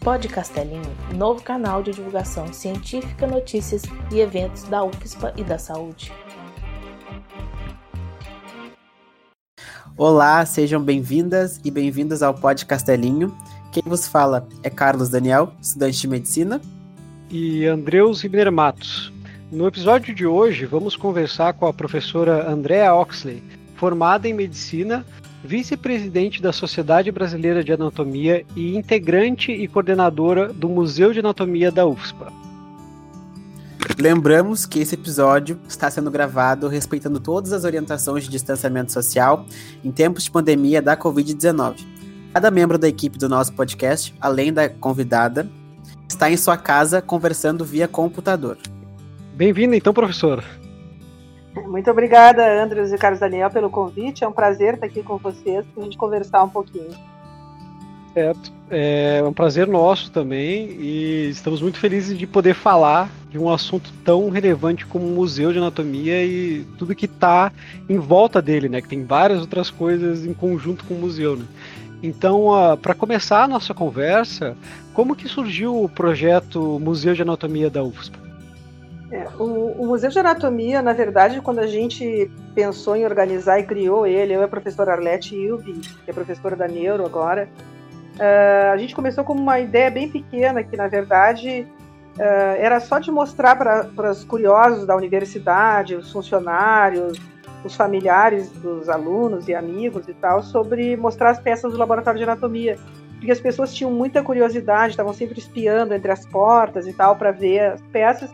Pod Castelinho, novo canal de divulgação científica, notícias e eventos da UFSPA e da saúde. Olá, sejam bem-vindas e bem-vindos ao Pod Castelinho. Quem vos fala é Carlos Daniel, estudante de medicina. E Andreus Ribeiro Matos. No episódio de hoje, vamos conversar com a professora Andrea Oxley, formada em medicina, vice-presidente da Sociedade Brasileira de Anatomia e integrante e coordenadora do Museu de Anatomia da UFSPA. Lembramos que esse episódio está sendo gravado respeitando todas as orientações de distanciamento social em tempos de pandemia da Covid-19. Cada membro da equipe do nosso podcast, além da convidada, está em sua casa conversando via computador. Bem-vindo, então, professor. Muito obrigada, Andrews e Carlos Daniel, pelo convite. É um prazer estar aqui com vocês para a gente conversar um pouquinho. Certo. É um prazer nosso também e estamos muito felizes de poder falar de um assunto tão relevante como o Museu de Anatomia e tudo que está em volta dele, né? Que tem várias outras coisas em conjunto com o museu, né? Então, para começar a nossa conversa, como que surgiu o projeto Museu de Anatomia da UFSP? É, o, o, Museu de Anatomia, na verdade, quando a gente pensou em organizar e criou ele, eu e a professora Arlete Ilbi, que é professora da Neuro agora, uh, a gente começou com uma ideia bem pequena, que na verdade uh, era só de mostrar para os curiosos da universidade, os funcionários, os familiares dos alunos e amigos e tal, sobre mostrar as peças do laboratório de anatomia. Porque as pessoas tinham muita curiosidade, estavam sempre espiando entre as portas e tal para ver as peças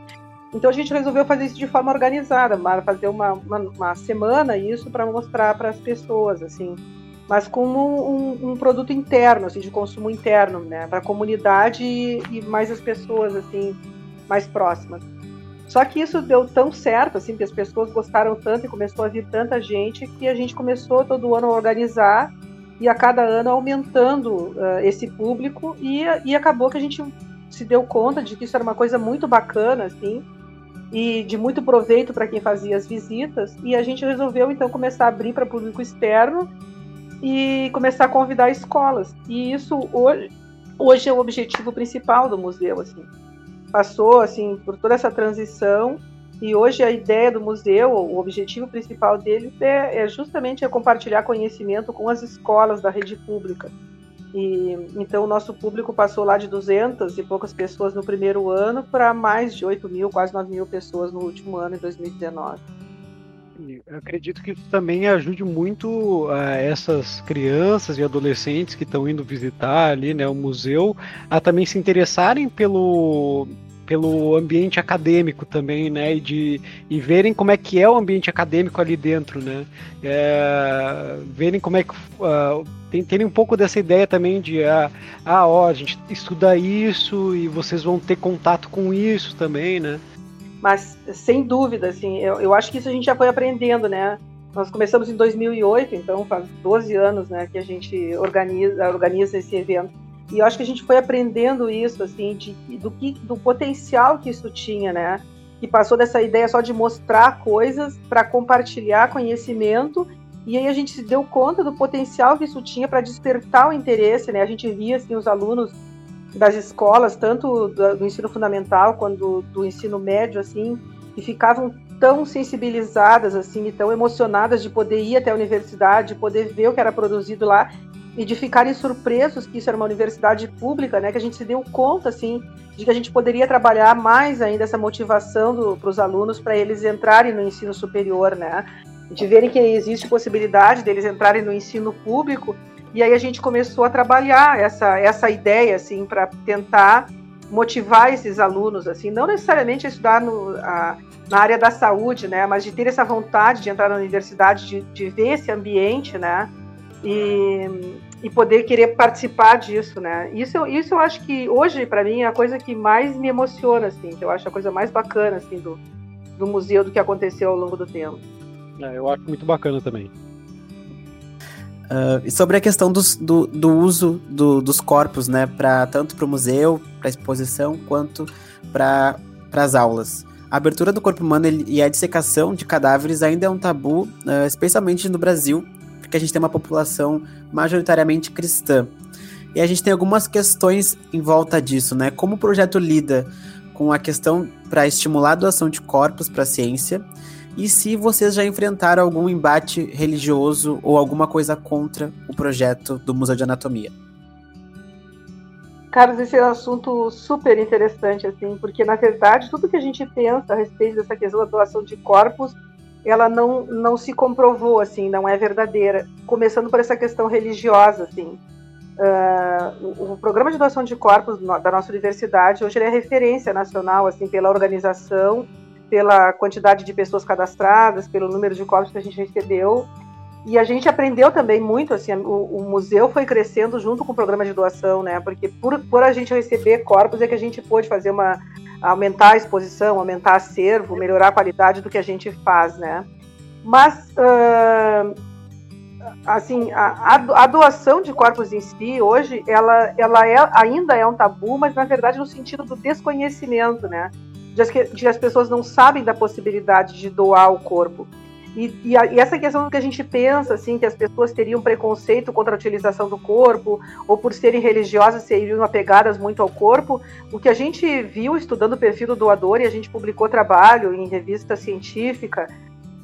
então a gente resolveu fazer isso de forma organizada, fazer uma, uma, uma semana isso para mostrar para as pessoas, assim, mas como um, um, produto interno, assim, de consumo interno, né, para a comunidade e, e, mais as pessoas, assim, mais próximas. Só que isso deu tão certo, assim, que as pessoas gostaram tanto e começou a vir tanta gente que a gente começou todo ano a organizar e a cada ano aumentando uh, esse público e, e acabou que a gente se deu conta de que isso era uma coisa muito bacana, assim, e de muito proveito para quem fazia as visitas. E a gente resolveu então começar a abrir para público externo e começar a convidar escolas. E isso hoje, hoje é o objetivo principal do museu, assim. Passou assim por toda essa transição e hoje a ideia do museu, o objetivo principal dele é, é justamente é compartilhar conhecimento com as escolas da rede pública. E, então, o nosso público passou lá de 200 e poucas pessoas no primeiro ano para mais de 8 mil, quase 9 mil pessoas no último ano, em 2019. Eu acredito que isso também ajude muito uh, essas crianças e adolescentes que estão indo visitar ali né, o museu a também se interessarem pelo, pelo ambiente acadêmico também, né? E, de, e verem como é que é o ambiente acadêmico ali dentro, né? É, verem como é que. Uh, terem um pouco dessa ideia também de ah, ah, ó, a gente estuda isso e vocês vão ter contato com isso também, né? Mas, sem dúvida, assim, eu, eu acho que isso a gente já foi aprendendo, né? Nós começamos em 2008, então faz 12 anos né, que a gente organiza, organiza esse evento. E eu acho que a gente foi aprendendo isso, assim, de, do, que, do potencial que isso tinha, né? Que passou dessa ideia só de mostrar coisas para compartilhar conhecimento. E aí a gente se deu conta do potencial que isso tinha para despertar o interesse, né? A gente via, assim, os alunos das escolas, tanto do, ensino fundamental quanto do, do ensino médio, assim, que ficavam tão sensibilizadas assim e tão emocionadas de poder ir até a universidade, de poder ver o que era produzido lá e de ficarem surpresos que isso era uma universidade pública, né? Que a gente se deu conta, assim, de que a gente poderia trabalhar mais ainda essa motivação para os alunos para eles entrarem no ensino superior, né? De verem que existe possibilidade deles entrarem no ensino público e aí a gente começou a trabalhar essa essa ideia, assim, para tentar motivar esses alunos, assim, não necessariamente a estudar no, a, na área da saúde, né? Mas de ter essa vontade de entrar na universidade, de, de ver esse ambiente, né? E, e poder querer participar disso, né? Isso, isso eu acho que hoje para mim é a coisa que mais me emociona, assim, que eu acho a coisa mais bacana assim do, do museu do que aconteceu ao longo do tempo. É, eu acho muito bacana também. Uh, e sobre a questão dos, do, do uso do, dos corpos, né, para tanto para o museu, para a exposição, quanto para as aulas. A abertura do corpo humano e a dissecação de cadáveres ainda é um tabu, uh, especialmente no Brasil, porque a gente tem uma população majoritariamente cristã. E a gente tem algumas questões em volta disso, né? Como o projeto lida com a questão para estimular a doação de corpos para a ciência e se vocês já enfrentaram algum embate religioso ou alguma coisa contra o projeto do Museu de Anatomia. Carlos, esse é um assunto super interessante, assim, porque na verdade tudo que a gente pensa a respeito dessa questão da doação de corpos, ela não, não se comprovou, assim, não é verdadeira. Começando por essa questão religiosa, assim. Uh, o, o, programa de doação de corpos da nossa universidade hoje é referência nacional, assim, pela organização pela quantidade de pessoas cadastradas, pelo número de corpos que a gente recebeu. E a gente aprendeu também muito, assim, o, o, museu foi crescendo junto com o programa de doação, né? Porque por, por a gente receber corpos é que a gente pôde fazer uma aumentar a exposição, aumentar acervo, melhorar a qualidade do que a gente faz, né? Mas uh, assim, a, a, doação de corpos em si hoje, ela, ela é, ainda é um tabu, mas na verdade no sentido do desconhecimento, né? de que as pessoas não sabem da possibilidade de doar o corpo. E, e, a, e, essa questão que a gente pensa, assim, que as pessoas teriam preconceito contra a utilização do corpo, ou por serem religiosas seriam apegadas muito ao corpo, o que a gente viu estudando o perfil do doador, e a gente publicou trabalho em revista científica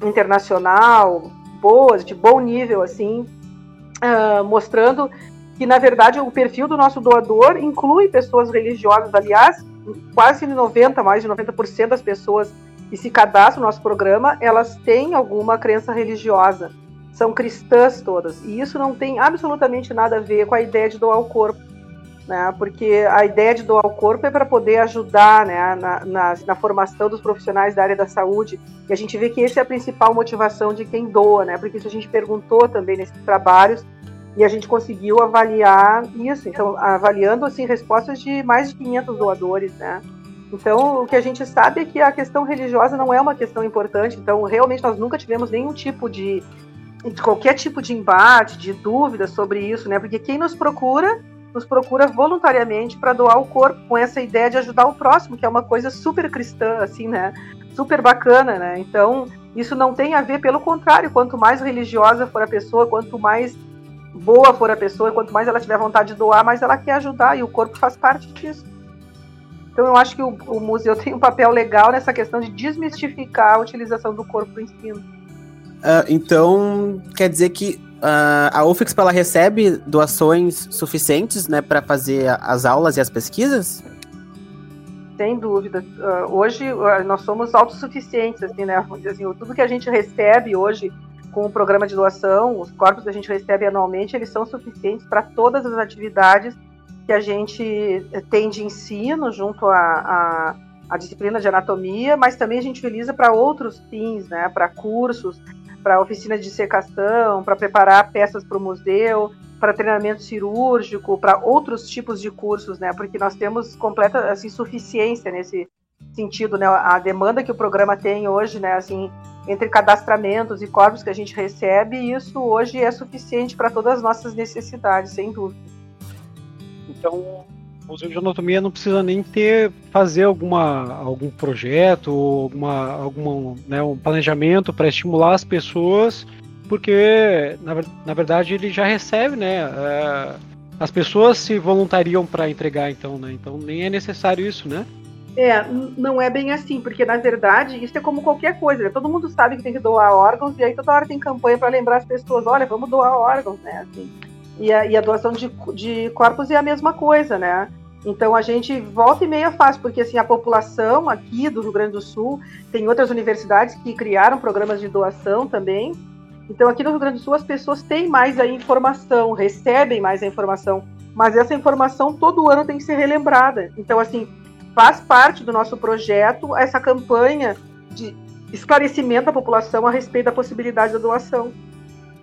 internacional, boas, de bom nível, assim, uh, mostrando que, na verdade, o perfil do nosso doador inclui pessoas religiosas, aliás, quase 90, mais de 90% das pessoas que se cadastram no nosso programa, elas têm alguma crença religiosa. São cristãs todas. E isso não tem absolutamente nada a ver com a ideia de doar o corpo. Né? Porque a ideia de doar o corpo é para poder ajudar né, na, na, na, formação dos profissionais da área da saúde. E a gente vê que essa é a principal motivação de quem doa, né? Porque isso a gente perguntou também nesses trabalhos e a gente conseguiu avaliar isso, então avaliando assim respostas de mais de 500 doadores, né? Então, o que a gente sabe é que a questão religiosa não é uma questão importante. Então, realmente nós nunca tivemos nenhum tipo de, de qualquer tipo de embate, de dúvida sobre isso, né? Porque quem nos procura nos procura voluntariamente para doar o corpo com essa ideia de ajudar o próximo, que é uma coisa super cristã, assim, né? Super bacana, né? Então, isso não tem a ver, pelo contrário, quanto mais religiosa for a pessoa, quanto mais boa for a pessoa, quanto mais ela tiver vontade de doar, mais ela quer ajudar, e o corpo faz parte disso. Então eu acho que o, o museu tem um papel legal nessa questão de desmistificar a utilização do corpo para ensino. Uh, então, quer dizer que uh, a UFIX ela recebe doações suficientes né, para fazer as aulas e as pesquisas? Sem dúvida. Uh, hoje nós somos autossuficientes, assim, né? Assim, tudo que a gente recebe hoje com o programa de doação, os corpos que a gente recebe anualmente, eles são suficientes para todas as atividades que a gente tem de ensino junto à, à, à disciplina de anatomia, mas também a gente utiliza para outros fins, né, para cursos, para oficinas de secação, para preparar peças para o museu, para treinamento cirúrgico, para outros tipos de cursos, né, porque nós temos completa assim, suficiência nesse sentido, né, a demanda que o programa tem hoje, né, assim, entre cadastramentos e corpos que a gente recebe, isso hoje é suficiente para todas as nossas necessidades, sem dúvida. Então, o Museu de Anatomia não precisa nem ter fazer alguma, algum projeto, alguma, algum né, um planejamento para estimular as pessoas, porque na, na verdade ele já recebe, né? É, as pessoas se voluntariam para entregar, então, né? Então nem é necessário isso, né? É, não é bem assim, porque na verdade isso é como qualquer coisa. Né? Todo mundo sabe que tem que doar órgãos e aí toda hora tem campanha para lembrar as pessoas, olha, vamos doar órgãos, né? Assim. E, a, e a doação de, de corpos é a mesma coisa, né? Então a gente volta e meia faz, porque assim a população aqui do Rio Grande do Sul tem outras universidades que criaram programas de doação também. Então aqui no Rio Grande do Sul as pessoas têm mais a informação, recebem mais a informação, mas essa informação todo ano tem que ser relembrada. Então assim faz parte do nosso projeto essa campanha de esclarecimento da população a respeito da possibilidade da doação.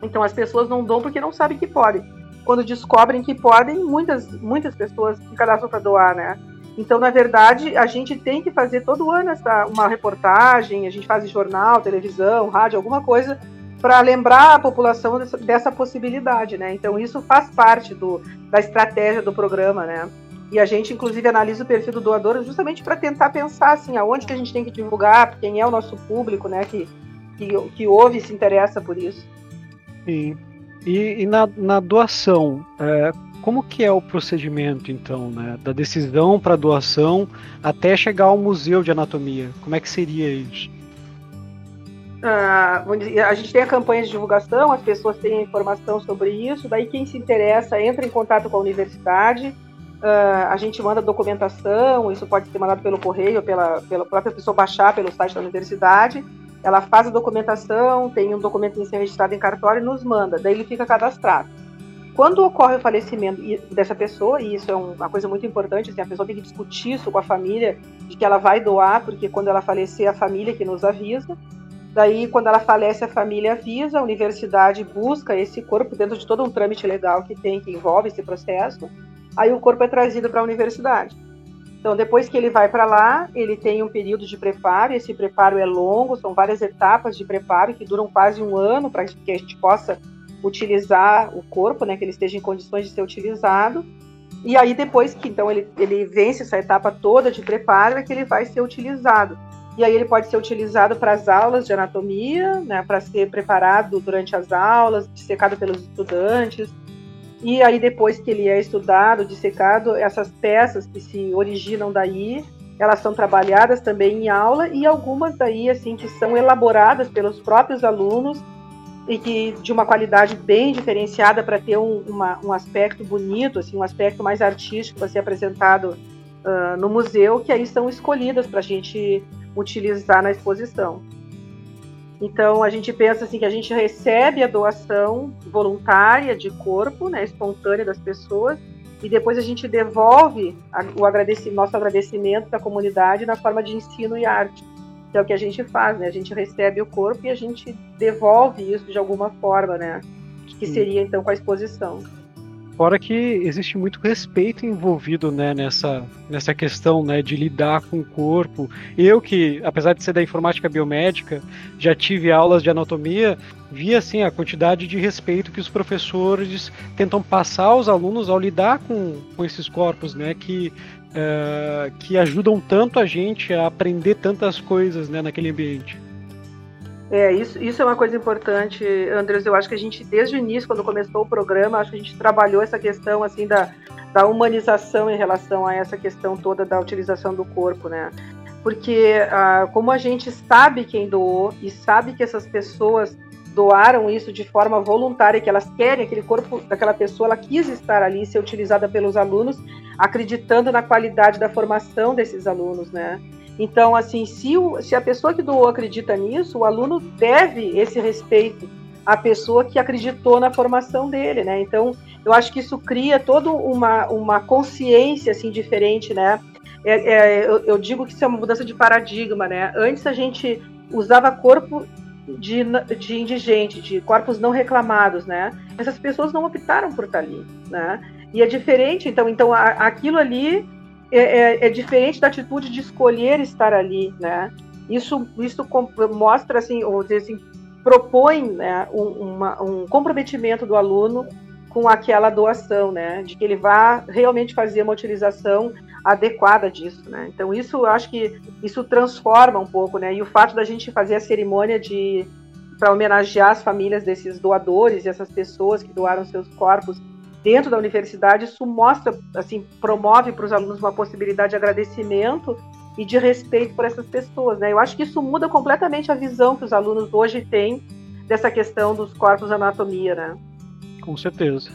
Então as pessoas não dão porque não sabem que podem. Quando descobrem que podem, muitas muitas pessoas se cadastram para doar, né? Então, na verdade, a gente tem que fazer todo ano essa, uma reportagem, a gente faz jornal, televisão, rádio, alguma coisa para lembrar a população dessa, dessa, possibilidade, né? Então, isso faz parte do, da estratégia do programa, né? E a gente, inclusive, analisa o perfil do doador justamente para tentar pensar assim, aonde que a gente tem que divulgar, quem é o nosso público, né, que, que, que ouve e se interessa por isso. Sim. E, e na, na, doação, é, como que é o procedimento, então, né? Da decisão para doação até chegar ao museu de anatomia? Como é que seria isso? Ah, a gente tem a campanha de divulgação, as pessoas têm informação sobre isso, daí quem se interessa entra em contato com a universidade, Uh, a gente manda documentação, isso pode ser mandado pelo correio, pela, pela própria pessoa baixar pelo site da universidade. Ela faz a documentação, tem um documento registrado em cartório e nos manda, daí ele fica cadastrado. Quando ocorre o falecimento dessa pessoa, e isso é uma coisa muito importante, assim, a pessoa tem que discutir isso com a família, de que ela vai doar, porque quando ela falecer, a família que nos avisa. Daí, quando ela falece, a família avisa, a universidade busca esse corpo dentro de todo um trâmite legal que tem, que envolve esse processo aí o corpo é trazido para a universidade. Então, depois que ele vai para lá, ele tem um período de preparo, esse preparo é longo, são várias etapas de preparo que duram quase um ano para que a gente possa utilizar o corpo, né, que ele esteja em condições de ser utilizado. E aí, depois que então ele, ele vence essa etapa toda de preparo, é que ele vai ser utilizado. E aí ele pode ser utilizado para as aulas de anatomia, né, para ser preparado durante as aulas, dissecado pelos estudantes, e aí, depois que ele é estudado, dissecado, essas peças que se originam daí, elas são trabalhadas também em aula e algumas daí, assim, que são elaboradas pelos próprios alunos e que de uma qualidade bem diferenciada para ter um, uma, um aspecto bonito, assim, um aspecto mais artístico para ser apresentado uh, no museu, que aí são escolhidas para a gente utilizar na exposição. Então a gente pensa assim que a gente recebe a doação voluntária de corpo, né, espontânea das pessoas, e depois a gente devolve o agradecimento, nosso agradecimento da comunidade na forma de ensino e arte. Que é o que a gente faz, né? A gente recebe o corpo e a gente devolve isso de alguma forma, né? Que seria então com a exposição. Fora que existe muito respeito envolvido né, nessa, nessa questão né, de lidar com o corpo. Eu que, apesar de ser da informática biomédica, já tive aulas de anatomia, vi assim a quantidade de respeito que os professores tentam passar aos alunos ao lidar com, com esses corpos, né, que, uh, que ajudam tanto a gente a aprender tantas coisas né, naquele ambiente. É, isso, isso é uma coisa importante, Andres. Eu acho que a gente, desde o início, quando começou o programa, acho que a gente trabalhou essa questão assim da, da humanização em relação a essa questão toda da utilização do corpo, né? Porque ah, como a gente sabe quem doou e sabe que essas pessoas doaram isso de forma voluntária, que elas querem aquele corpo daquela pessoa, ela quis estar ali, ser utilizada pelos alunos, acreditando na qualidade da formação desses alunos, né? Então, assim, se, o, se a pessoa que doou acredita nisso, o aluno deve esse respeito à pessoa que acreditou na formação dele, né? Então, eu acho que isso cria toda uma, uma consciência, assim, diferente, né? É, é, eu, eu, digo que isso é uma mudança de paradigma, né? Antes a gente usava corpo de, de indigente, de corpos não reclamados, né? Essas pessoas não optaram por estar ali, né? E é diferente, então, então a, aquilo ali é, é, é, diferente da atitude de escolher estar ali, né? Isso, isso mostra, assim, ou dizer assim, propõe né, um, uma, um comprometimento do aluno com aquela doação, né? De que ele vá realmente fazer uma utilização adequada disso, né? Então isso, eu acho que isso transforma um pouco, né? E o fato da gente fazer a cerimônia de para homenagear as famílias desses doadores e essas pessoas que doaram seus corpos dentro da universidade, isso mostra, assim, promove para os alunos uma possibilidade de agradecimento e de respeito por essas pessoas, né? Eu acho que isso muda completamente a visão que os alunos hoje têm dessa questão dos corpos anatomia, né? Com certeza.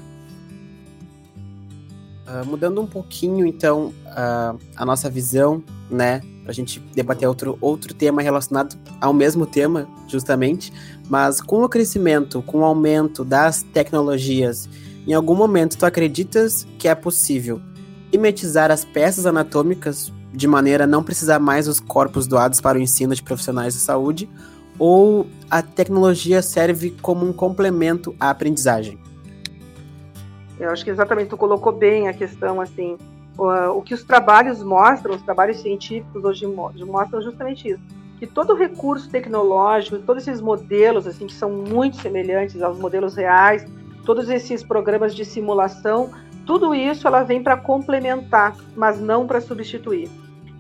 Uh, mudando um pouquinho, então, uh, a nossa visão, né? Para a gente debater outro, outro tema relacionado ao mesmo tema, justamente, mas com o crescimento, com o aumento das tecnologias em algum momento, tu acreditas que é possível mimetizar as peças anatômicas de maneira a não precisar mais dos corpos doados para o ensino de profissionais de saúde? Ou a tecnologia serve como um complemento à aprendizagem? Eu acho que exatamente tu colocou bem a questão assim. O, o que os trabalhos mostram, os trabalhos científicos hoje mostram justamente isso que todo recurso tecnológico, todos esses modelos assim que são muito semelhantes aos modelos reais, todos esses programas de simulação, tudo isso ela vem para complementar, mas não para substituir.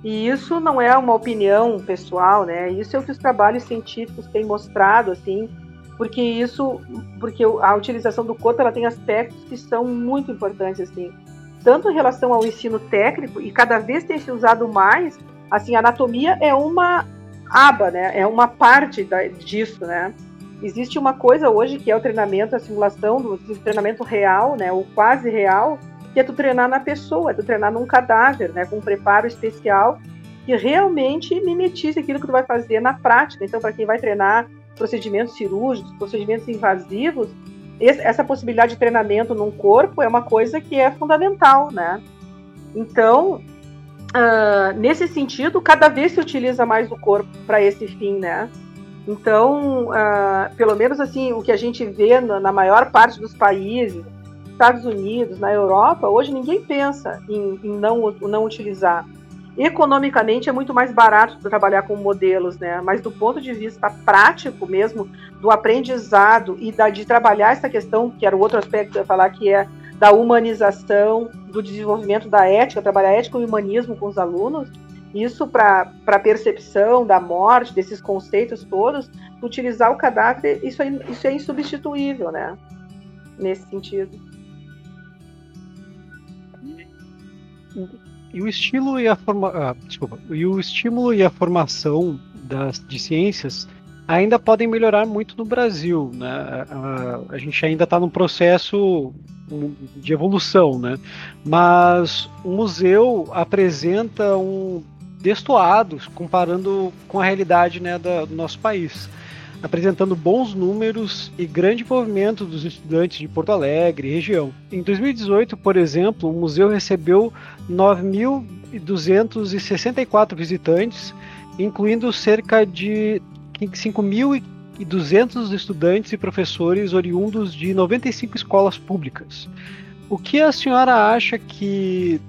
E isso não é uma opinião pessoal, né? Isso é o que os trabalhos científicos têm mostrado, assim, porque isso, porque a utilização do corpo ela tem aspectos que são muito importantes assim, tanto em relação ao ensino técnico e cada vez tem se usado mais, assim, a anatomia é uma aba, né? É uma parte da, disso, né? Existe uma coisa hoje que é o treinamento, a simulação do, treinamento real, né? O quase real, que é tu treinar na pessoa, é tu treinar num cadáver, né? Com um preparo especial que realmente mimetize aquilo que tu vai fazer na prática. Então, para quem vai treinar procedimentos cirúrgicos, procedimentos invasivos, essa possibilidade de treinamento num corpo é uma coisa que é fundamental, né? Então, uh, nesse sentido, cada vez se utiliza mais o corpo para esse fim, né? Então, uh, pelo menos assim, o que a gente vê na, na, maior parte dos países, Estados Unidos, na Europa, hoje ninguém pensa em, em não, não utilizar. Economicamente é muito mais barato trabalhar com modelos, né? Mas do ponto de vista prático mesmo, do aprendizado e da, de trabalhar essa questão, que era o outro aspecto que eu ia falar, que é da humanização, do desenvolvimento da ética, trabalhar ética e humanismo com os alunos, isso para a percepção da morte, desses conceitos todos, utilizar o cadáver, isso é, isso é insubstituível, né? Nesse sentido. E o estilo e a forma, ah, desculpa, e o estímulo e a formação das de ciências ainda podem melhorar muito no Brasil, né? A, a, a gente ainda está num processo de evolução, né? Mas o museu apresenta um destoado comparando com a realidade né, da, do nosso país, apresentando bons números e grande movimento dos estudantes de Porto Alegre e região. Em 2018, por exemplo, o museu recebeu 9.264 visitantes, incluindo cerca de 5.200 estudantes e professores oriundos de 95 escolas públicas. O que a senhora acha que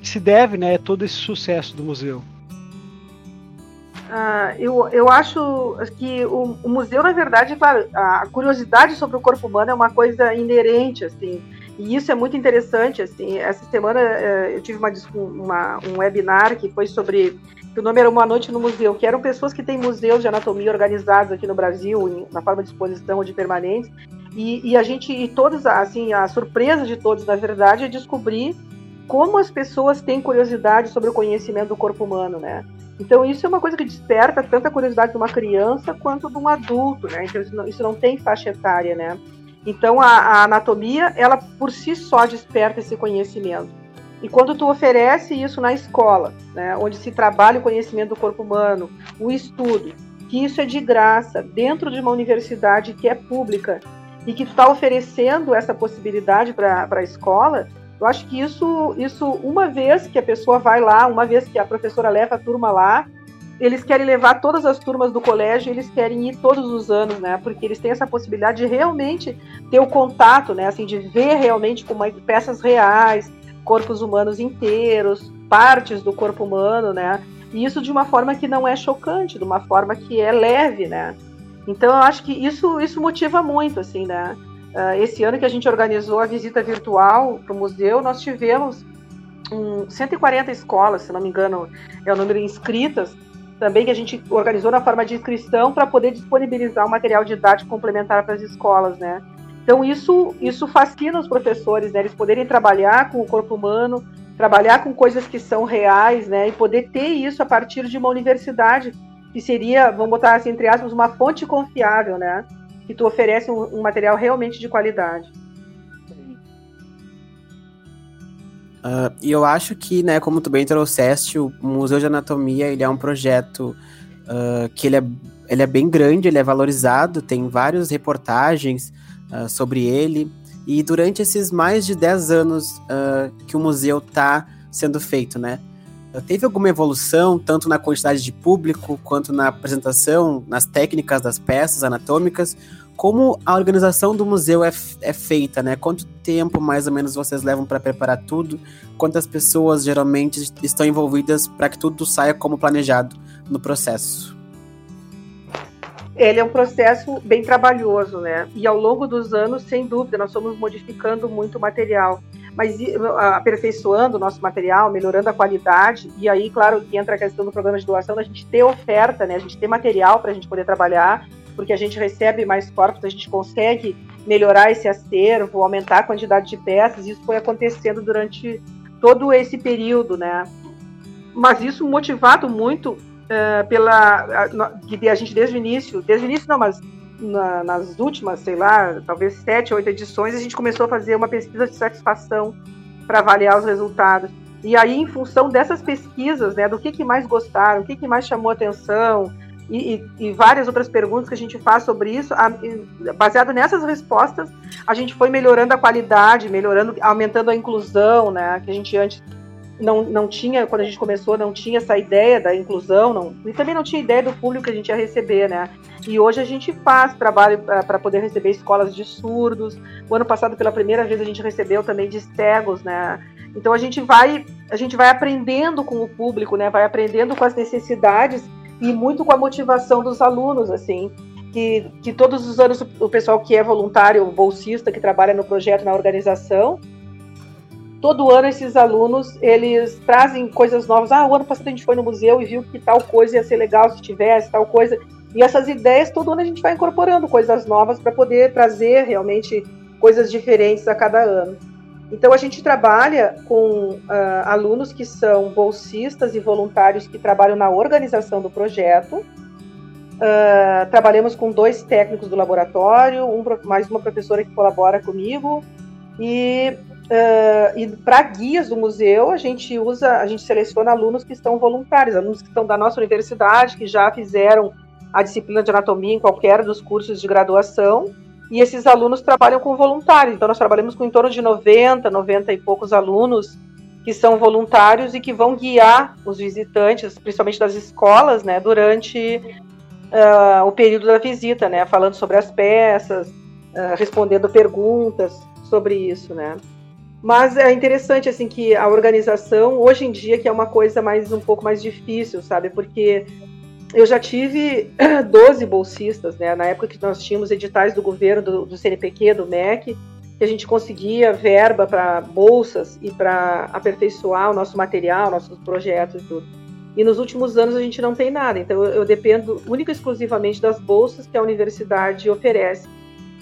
se deve né, a todo esse sucesso do museu? Uh, eu, eu acho que o, o, museu, na verdade, claro, a curiosidade sobre o corpo humano é uma coisa inerente, assim, e isso é muito interessante, assim, essa semana uh, eu tive uma, uma, um webinar que foi sobre, que o nome era Uma Noite no Museu, que eram pessoas que têm museus de anatomia organizados aqui no Brasil, em, na forma de exposição ou de permanentes, e, e a gente, e todos, assim, a surpresa de todos, na verdade, é descobrir como as pessoas têm curiosidade sobre o conhecimento do corpo humano, né? Então isso é uma coisa que desperta tanto a curiosidade de uma criança quanto de um adulto, né? Então isso não, isso não tem faixa etária, né? Então a, a, anatomia, ela por si só desperta esse conhecimento. E quando tu oferece isso na escola, né, onde se trabalha o conhecimento do corpo humano, o estudo, que isso é de graça, dentro de uma universidade que é pública, e que está oferecendo essa possibilidade para a escola, eu acho que isso, isso, uma vez que a pessoa vai lá, uma vez que a professora leva a turma lá, eles querem levar todas as turmas do colégio, eles querem ir todos os anos, né? Porque eles têm essa possibilidade de realmente ter o contato, né? Assim, de ver realmente como peças reais, corpos humanos inteiros, partes do corpo humano, né? E isso de uma forma que não é chocante, de uma forma que é leve, né? Então eu acho que isso, isso motiva muito, assim, né? Uh, esse ano que a gente organizou a visita virtual para o museu, nós tivemos um, 140 escolas, se não me engano, é o número inscritas, também que a gente organizou na forma de inscrição para poder disponibilizar o material didático complementar para as escolas, né? Então isso isso fascina os professores, né? Eles poderem trabalhar com o corpo humano, trabalhar com coisas que são reais, né? E poder ter isso a partir de uma universidade que seria, vamos botar assim entre aspas, uma fonte confiável, né? Que tu oferece um, um material realmente de qualidade. Uh, e eu acho que, né, como tu bem trouxeste, o Museu de Anatomia ele é um projeto uh, que ele é, ele é bem grande, ele é valorizado, tem várias reportagens uh, sobre ele. E durante esses mais de 10 anos que o museu está sendo feito, né? Teve alguma evolução, tanto na quantidade de público, quanto na apresentação, nas técnicas das peças anatômicas? Como a organização do museu é, é feita, né? Quanto tempo mais ou menos vocês levam para preparar tudo? Quantas pessoas geralmente estão envolvidas para que tudo saia como planejado no processo? Ele é um processo bem trabalhoso, né? E ao longo dos anos, sem dúvida, nós fomos modificando muito o material mas aperfeiçoando o nosso material, melhorando a qualidade, e aí, claro, que entra a questão do programa de doação, da gente ter oferta, né, a gente ter material para a gente poder trabalhar, porque a gente recebe mais corpos, a gente consegue melhorar esse acervo, aumentar a quantidade de peças, isso foi acontecendo durante todo esse período, né? Mas isso motivado muito uh, pela que a gente desde o início, desde o início não, mas na, nas últimas, sei lá, talvez sete, oito edições, a gente começou a fazer uma pesquisa de satisfação para avaliar os resultados. E aí, em função dessas pesquisas, né, do que, que mais gostaram, o que, que mais chamou atenção, e, e, e, várias outras perguntas que a gente faz sobre isso, a, baseado nessas respostas, a gente foi melhorando a qualidade, melhorando, aumentando a inclusão, né? Que a gente antes não, não tinha, quando a gente começou, não tinha essa ideia da inclusão, não, e também não tinha ideia do público que a gente ia receber, né? E hoje a gente faz trabalho para poder receber escolas de surdos. O ano passado, pela primeira vez, a gente recebeu também de cegos, né? Então a gente vai, a gente vai aprendendo com o público, né? Vai aprendendo com as necessidades e muito com a motivação dos alunos, assim, que, que todos os anos o pessoal que é voluntário, bolsista, que trabalha no projeto, na organização, todo ano esses alunos, eles trazem coisas novas. Ah, o ano passado a gente foi no museu e viu que tal coisa ia ser legal se tivesse, tal coisa. E essas ideias, todo ano a gente vai incorporando coisas novas para poder trazer realmente coisas diferentes a cada ano. Então, a gente trabalha com uh, alunos que são bolsistas e voluntários que trabalham na organização do projeto. Uh, trabalhamos com dois técnicos do laboratório, um, mais uma professora que colabora comigo. E, uh, e para guias do museu, a gente usa, a gente seleciona alunos que estão voluntários, alunos que estão da nossa universidade, que já fizeram a disciplina de anatomia em qualquer dos cursos de graduação e esses alunos trabalham com voluntários. Então, nós trabalhamos com em torno de 90, 90 e poucos alunos que são voluntários e que vão guiar os visitantes, principalmente das escolas, né, durante uh, o período da visita, né, falando sobre as peças, uh, respondendo perguntas sobre isso, né. Mas é interessante assim que a organização hoje em dia que é uma coisa mais um pouco mais difícil, sabe? Porque eu já tive 12 bolsistas, né? Na época que nós tínhamos editais do governo, do, do CNPq, do MEC, que a gente conseguia verba para bolsas e para aperfeiçoar o nosso material, nossos projetos e tudo. E nos últimos anos a gente não tem nada, então eu, eu dependo única e exclusivamente das bolsas que a universidade oferece.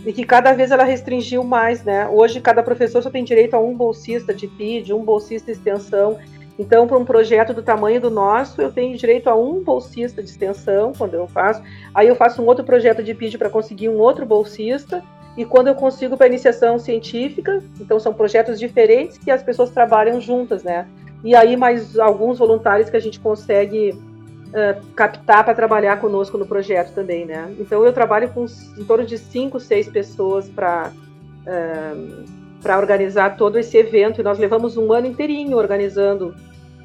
E que cada vez ela restringiu mais, né? Hoje cada professor só tem direito a um bolsista de PID, um bolsista extensão, então, para um projeto do tamanho do nosso, eu tenho direito a um bolsista de extensão, quando eu faço. Aí eu faço um outro projeto de PID para conseguir um outro bolsista. E quando eu consigo para iniciação científica, então são projetos diferentes que as pessoas trabalham juntas, né? E aí mais alguns voluntários que a gente consegue uh, captar para trabalhar conosco no projeto também, né? Então eu trabalho com em torno de cinco, seis pessoas para uh, para organizar todo esse evento e nós levamos um ano inteirinho organizando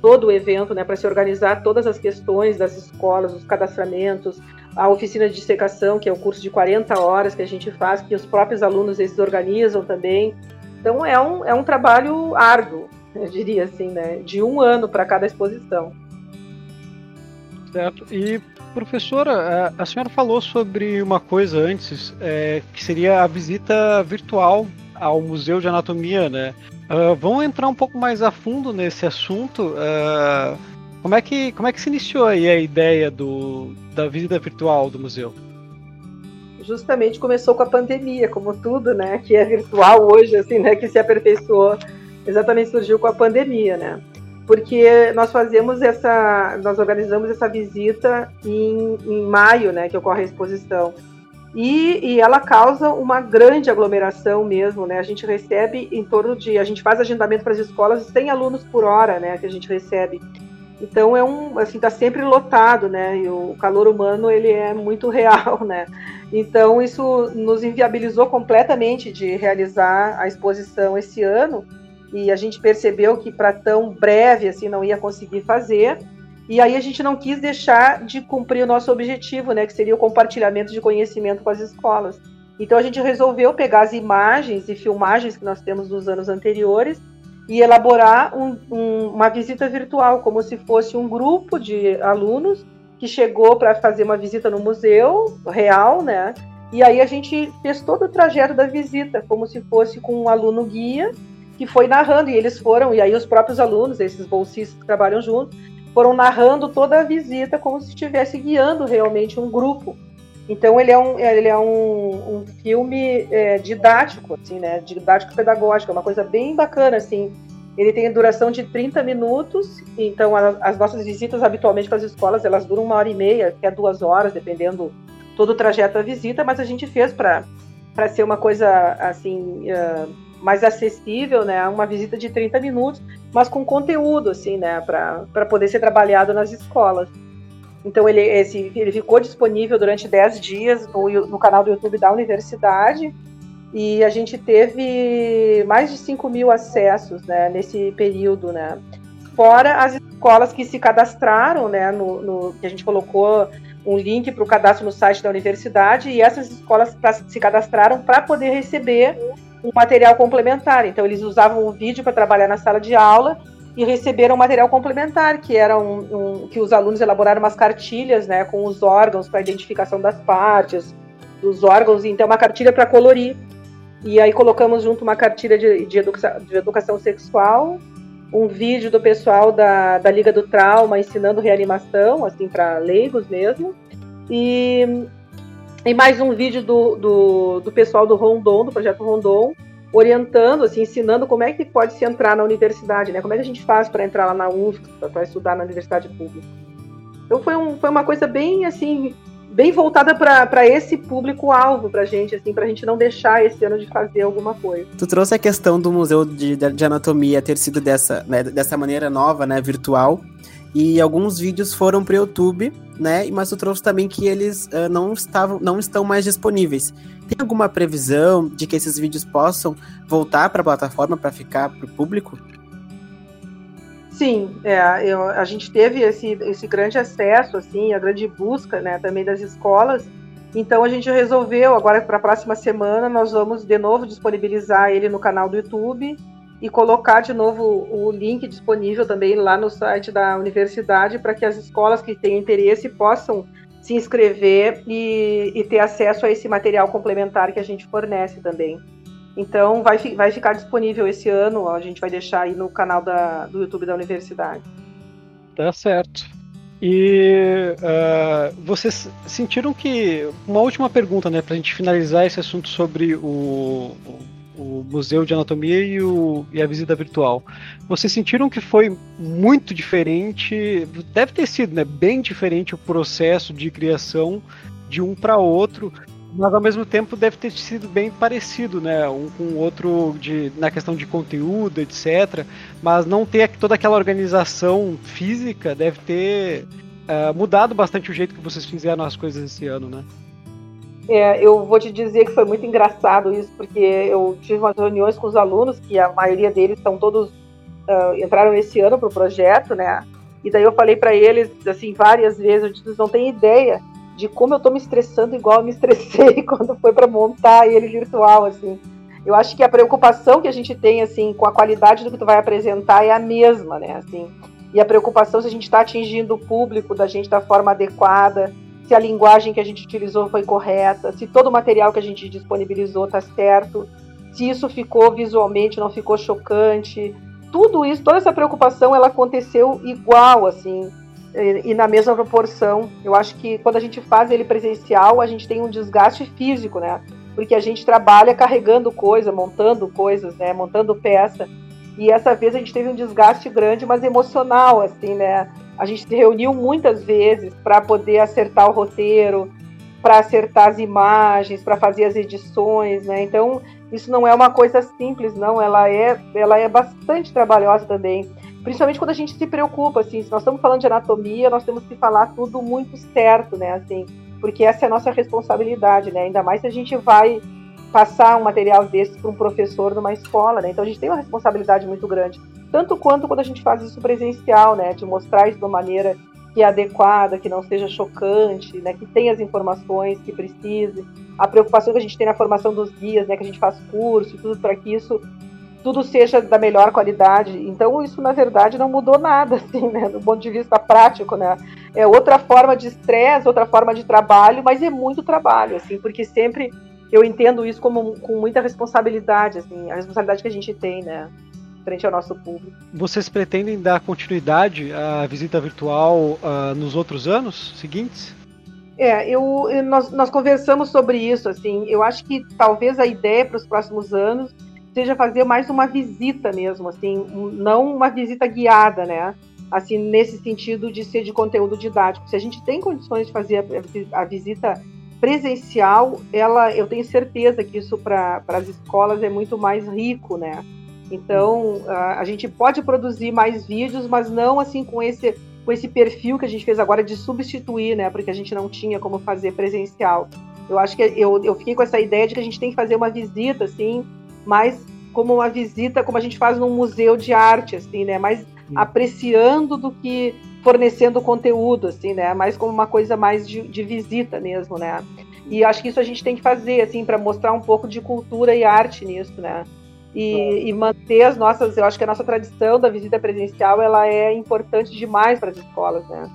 todo o evento, né, para se organizar todas as questões das escolas, os cadastramentos, a oficina de dissecação, que é um curso de 40 horas que a gente faz, que os próprios alunos eles organizam também. Então é um, é um trabalho árduo, eu diria assim, né, de um ano para cada exposição. Certo. E professora, a senhora falou sobre uma coisa antes, é, que seria a visita virtual ao Museu de Anatomia, né? Uh, vamos entrar um pouco mais a fundo nesse assunto. Uh, como, é que, como é que se iniciou aí a ideia do, da visita virtual do museu? Justamente começou com a pandemia, como tudo, né? Que é virtual hoje, assim, né? Que se aperfeiçoou. Exatamente surgiu com a pandemia, né? Porque nós fazemos essa, nós organizamos essa visita em, em maio, né? Que ocorre a exposição. E, e, ela causa uma grande aglomeração mesmo, né? A gente recebe em torno de, a gente faz agendamento para as escolas 100 alunos por hora, né? Que a gente recebe. Então é um, assim, tá sempre lotado, né? E o calor humano ele é muito real, né? Então isso nos inviabilizou completamente de realizar a exposição esse ano e a gente percebeu que para tão breve assim não ia conseguir fazer. E aí a gente não quis deixar de cumprir o nosso objetivo, né, que seria o compartilhamento de conhecimento com as escolas. Então a gente resolveu pegar as imagens e filmagens que nós temos dos anos anteriores e elaborar um, um, uma visita virtual, como se fosse um grupo de alunos que chegou para fazer uma visita no museu real, né? E aí a gente fez todo o trajeto da visita, como se fosse com um aluno guia que foi narrando, e eles foram, e aí os próprios alunos, esses bolsistas que trabalham juntos, foram narrando toda a visita como se estivesse guiando realmente um grupo. Então ele é um, ele é um, um filme é, didático, assim, né? Didático pedagógico, é uma coisa bem bacana, assim. Ele tem duração de 30 minutos, então as nossas visitas habitualmente para as escolas elas duram uma hora e meia, até duas horas, dependendo todo o trajeto da visita, mas a gente fez para ser uma coisa assim uh, mais acessível, né? Uma visita de 30 minutos, mas com conteúdo, assim, né? Para poder ser trabalhado nas escolas. Então ele, esse, ele ficou disponível durante 10 dias no, no canal do YouTube da universidade e a gente teve mais de 5 mil acessos né, nesse período, né? Fora as escolas que se cadastraram, né? No, no que a gente colocou um link para o cadastro no site da universidade e essas escolas se cadastraram para poder receber um material complementar. Então eles usavam o vídeo para trabalhar na sala de aula e receberam material complementar, que era um, um, que os alunos elaboraram umas cartilhas, né, com os órgãos para identificação das partes dos órgãos, então uma cartilha para colorir. E aí colocamos junto uma cartilha de, de, educa de educação sexual, um vídeo do pessoal da, da Liga do Trauma ensinando reanimação, assim, para leigos mesmo, e, e mais um vídeo do, do, do pessoal do Rondon, do projeto Rondon, orientando, assim, ensinando como é que pode se entrar na universidade, né? Como é que a gente faz para entrar lá na UFSC, para estudar na universidade pública. Então foi, um, foi uma coisa bem, assim, bem voltada para esse público-alvo para gente, assim, para a gente não deixar esse ano de fazer alguma coisa. Tu trouxe a questão do Museu de, de Anatomia ter sido dessa, né, dessa maneira nova, né, virtual, e alguns vídeos foram para o YouTube, né, mas tu trouxe também que eles uh, não, estavam, não estão mais disponíveis. Tem alguma previsão de que esses vídeos possam voltar para a plataforma para ficar para o público? Sim, é, eu, a gente teve esse, esse grande acesso, assim, a grande busca, né, também das escolas. Então a gente resolveu agora para a próxima semana nós vamos de novo disponibilizar ele no canal do YouTube e colocar de novo o link disponível também lá no site da universidade para que as escolas que têm interesse possam se inscrever e, e, ter acesso a esse material complementar que a gente fornece também. Então, vai, vai ficar disponível esse ano, a gente vai deixar aí no canal da, do YouTube da universidade. Tá certo. E uh, vocês sentiram que. Uma última pergunta, né, para a gente finalizar esse assunto sobre o, o Museu de Anatomia e, o, e, a visita virtual. Vocês sentiram que foi muito diferente? Deve ter sido, né? Bem diferente o processo de criação de um para outro, mas ao mesmo tempo deve ter sido bem parecido, né? Um com o outro de, na questão de conteúdo, etc. Mas não ter toda aquela organização física deve ter uh, mudado bastante o jeito que vocês fizeram as coisas esse ano, né? É, eu vou te dizer que foi muito engraçado isso, porque eu tive umas reuniões com os alunos, que a maioria deles estão todos uh, entraram esse ano para o projeto, né? E daí eu falei para eles assim várias vezes, eu disse, vocês não têm ideia de como eu estou me estressando igual eu me estressei quando foi para montar ele virtual, assim. Eu acho que a preocupação que a gente tem assim com a qualidade do que tu vai apresentar é a mesma, né? Assim, e a preocupação se a gente está atingindo o público da gente da forma adequada, se a linguagem que a gente utilizou foi correta, se todo o material que a gente disponibilizou está certo, se isso ficou visualmente, não ficou chocante. Tudo isso, toda essa preocupação, ela aconteceu igual, assim, e, e na mesma proporção. Eu acho que quando a gente faz ele presencial, a gente tem um desgaste físico, né? Porque a gente trabalha carregando coisa, montando coisas, né? Montando peça. E essa vez a gente teve um desgaste grande, mas emocional, assim, né? A gente se reuniu muitas vezes para poder acertar o roteiro, para acertar as imagens, para fazer as edições, né? Então, isso não é uma coisa simples, não. Ela é, ela é bastante trabalhosa também. Principalmente quando a gente se preocupa, assim, se nós estamos falando de anatomia, nós temos que falar tudo muito certo, né? Assim, porque essa é a nossa responsabilidade, né? Ainda mais se a gente vai passar um material desse para um professor numa escola, né? Então a gente tem uma responsabilidade muito grande tanto quanto quando a gente faz isso presencial, né, de mostrar isso de uma maneira que é adequada, que não seja chocante, né, que tenha as informações que precise, a preocupação que a gente tem na formação dos guias, né, que a gente faz curso tudo para que isso tudo seja da melhor qualidade. Então isso na verdade não mudou nada, assim, né, do ponto de vista prático, né. É outra forma de estresse, outra forma de trabalho, mas é muito trabalho, assim, porque sempre eu entendo isso como com muita responsabilidade, assim, a responsabilidade que a gente tem, né frente ao nosso público. Vocês pretendem dar continuidade à visita virtual uh, nos outros anos seguintes? É, eu, nós, nós conversamos sobre isso, assim, eu acho que talvez a ideia para os próximos anos seja fazer mais uma visita mesmo, assim, não uma visita guiada, né? Assim, nesse sentido de ser de conteúdo didático. Se a gente tem condições de fazer a, a visita presencial, ela, eu tenho certeza que isso para as escolas é muito mais rico, né? Então, a, a gente pode produzir mais vídeos, mas não assim com esse com esse perfil que a gente fez agora de substituir, né? Porque a gente não tinha como fazer presencial. Eu acho que eu, eu fiquei com essa ideia de que a gente tem que fazer uma visita, assim, mais como uma visita, como a gente faz num museu de arte, assim, né? Mais apreciando do que fornecendo conteúdo, assim, né? Mais como uma coisa mais de, de visita mesmo, né? E acho que isso a gente tem que fazer, assim, para mostrar um pouco de cultura e arte nisso, né? E, e, manter as nossas, eu acho que a nossa tradição da visita presencial ela é importante demais para as escolas, né?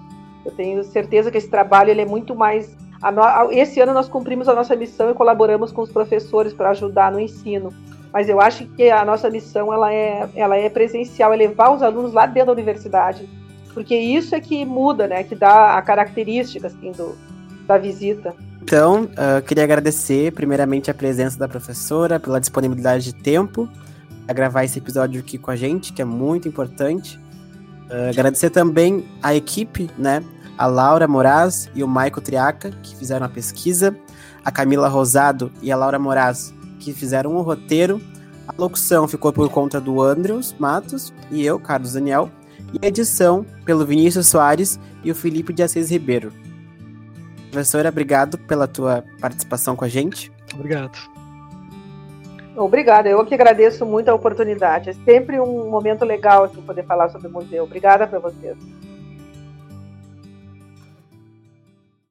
Eu tenho certeza que esse trabalho ele é muito mais no, esse ano nós cumprimos a nossa missão e colaboramos com os professores para ajudar no ensino. Mas eu acho que a nossa missão ela é, ela é presencial, é levar os alunos lá dentro da universidade, porque isso é que muda, né? Que dá a característica assim do, da visita. Então, uh, queria agradecer primeiramente a presença da professora, pela disponibilidade de tempo a gravar esse episódio aqui com a gente, que é muito importante. Uh, agradecer também a equipe, né? A Laura Moraz e o Maico Triaca, que fizeram a pesquisa, a Camila Rosado e a Laura Moraz, que fizeram o roteiro. A locução ficou por conta do Andrews Matos e eu, Carlos Daniel, e a edição pelo Vinícius Soares e o Felipe de Assis Ribeiro. Professora, obrigado pela tua participação com a gente. Obrigado. Obrigada, eu que agradeço muito a oportunidade. É sempre um momento legal assim, poder falar sobre o museu. Obrigada para vocês.